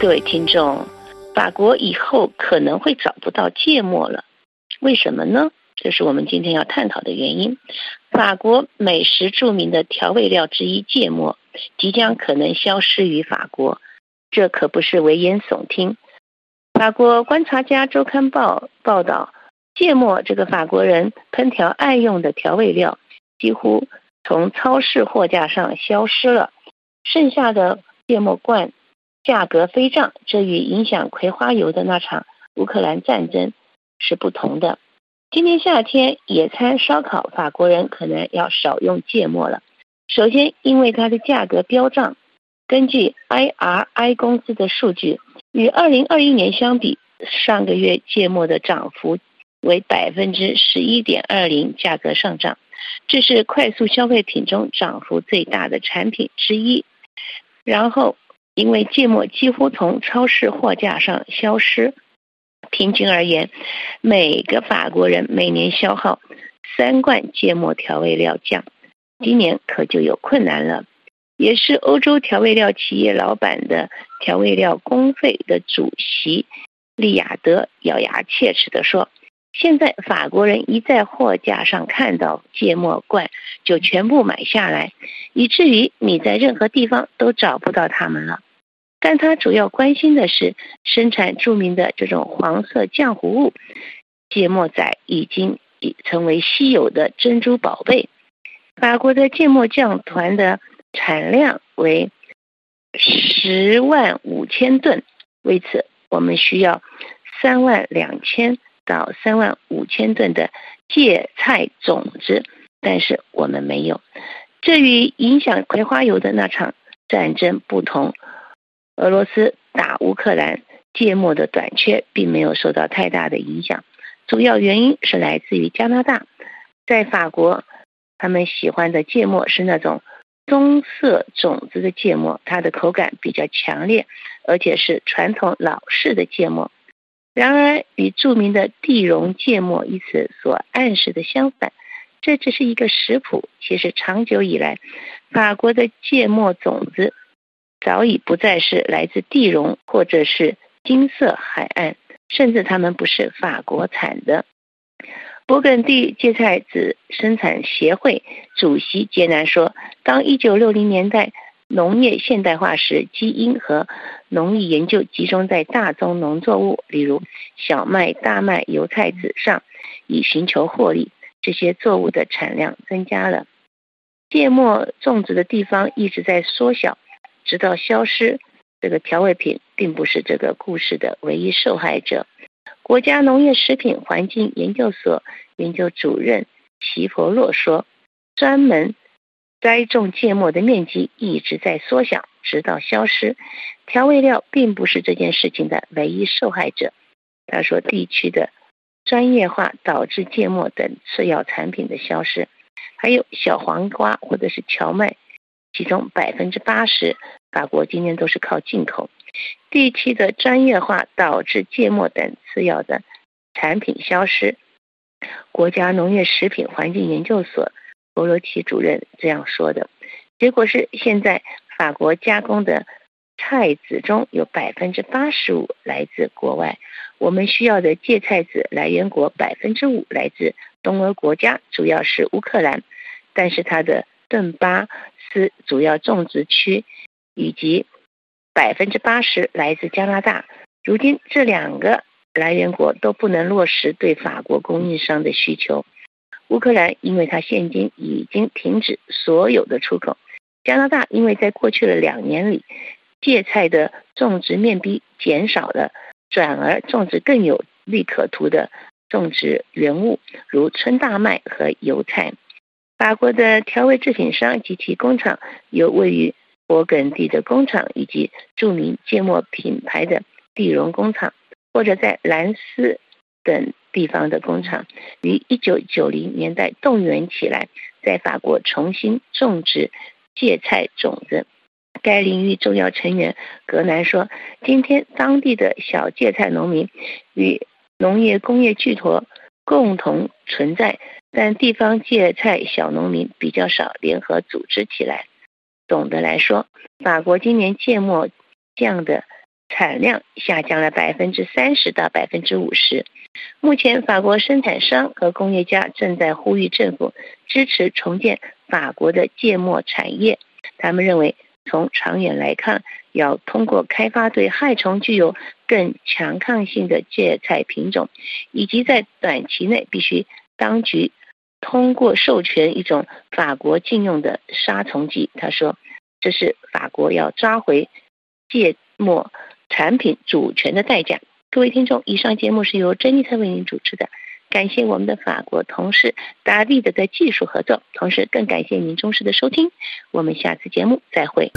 各位听众，法国以后可能会找不到芥末了，为什么呢？这是我们今天要探讨的原因。法国美食著名的调味料之一芥末，即将可能消失于法国，这可不是危言耸听。法国观察家周刊报报道，芥末这个法国人烹调爱用的调味料，几乎从超市货架上消失了，剩下的芥末罐价格飞涨，这与影响葵花油的那场乌克兰战争是不同的。今年夏天野餐烧烤，法国人可能要少用芥末了。首先，因为它的价格飙涨。根据 IRI 公司的数据，与2021年相比，上个月芥末的涨幅为百分之十一点二零，价格上涨。这是快速消费品中涨幅最大的产品之一。然后，因为芥末几乎从超市货架上消失。平均而言，每个法国人每年消耗三罐芥末调味料酱，今年可就有困难了。也是欧洲调味料企业老板的调味料工会的主席利亚德咬牙切齿地说：“现在法国人一在货架上看到芥末罐，就全部买下来，以至于你在任何地方都找不到它们了。”但他主要关心的是生产著名的这种黄色浆糊物，芥末仔已经已成为稀有的珍珠宝贝。法国的芥末酱团的产量为十万五千吨，为此我们需要三万两千到三万五千吨的芥菜种子，但是我们没有。这与影响葵花油的那场战争不同。俄罗斯打乌克兰，芥末的短缺并没有受到太大的影响。主要原因是来自于加拿大。在法国，他们喜欢的芥末是那种棕色种子的芥末，它的口感比较强烈，而且是传统老式的芥末。然而，与著名的地溶芥末一词所暗示的相反，这只是一个食谱。其实，长久以来，法国的芥末种子。早已不再是来自地荣或者是金色海岸，甚至他们不是法国产的。勃艮第芥菜籽生产协会主席杰南说：“当1960年代农业现代化时，基因和农业研究集中在大宗农作物，例如小麦、大麦、油菜籽上，以寻求获利。这些作物的产量增加了，芥末种植的地方一直在缩小。”直到消失，这个调味品并不是这个故事的唯一受害者。国家农业食品环境研究所研究主任齐佛洛说：“专门栽种芥末的面积一直在缩小，直到消失。调味料并不是这件事情的唯一受害者。”他说：“地区的专业化导致芥末等次要产品的消失，还有小黄瓜或者是荞麦。”其中百分之八十，法国今年都是靠进口。地区的专业化导致芥末等次要的产品消失。国家农业食品环境研究所博罗奇主任这样说的。结果是，现在法国加工的菜籽中有百分之八十五来自国外。我们需要的芥菜籽来源国百分之五来自东欧国家，主要是乌克兰，但是它的顿巴。斯主要种植区以及百分之八十来自加拿大。如今这两个来源国都不能落实对法国供应商的需求。乌克兰因为它现今已经停止所有的出口。加拿大因为在过去的两年里，芥菜的种植面积减少了，转而种植更有利可图的种植原物，如春大麦和油菜。法国的调味制品商及其工厂有位于勃艮第的工厂，以及著名芥末品牌的地荣工厂，或者在兰斯等地方的工厂，于一九九零年代动员起来，在法国重新种植芥菜种子。该领域重要成员格南说：“今天当地的小芥菜农民与农业工业巨头共同存在。”但地方芥菜小农民比较少联合组织起来。总的来说，法国今年芥末酱的产量下降了百分之三十到百分之五十。目前，法国生产商和工业家正在呼吁政府支持重建法国的芥末产业。他们认为，从长远来看，要通过开发对害虫具有更强抗性的芥菜品种，以及在短期内必须当局通过授权一种法国禁用的杀虫剂。他说，这是法国要抓回芥末产品主权的代价。各位听众，以上节目是由珍妮特为您主持的，感谢我们的法国同事达利的在技术合作，同时更感谢您忠实的收听，我们下次节目再会。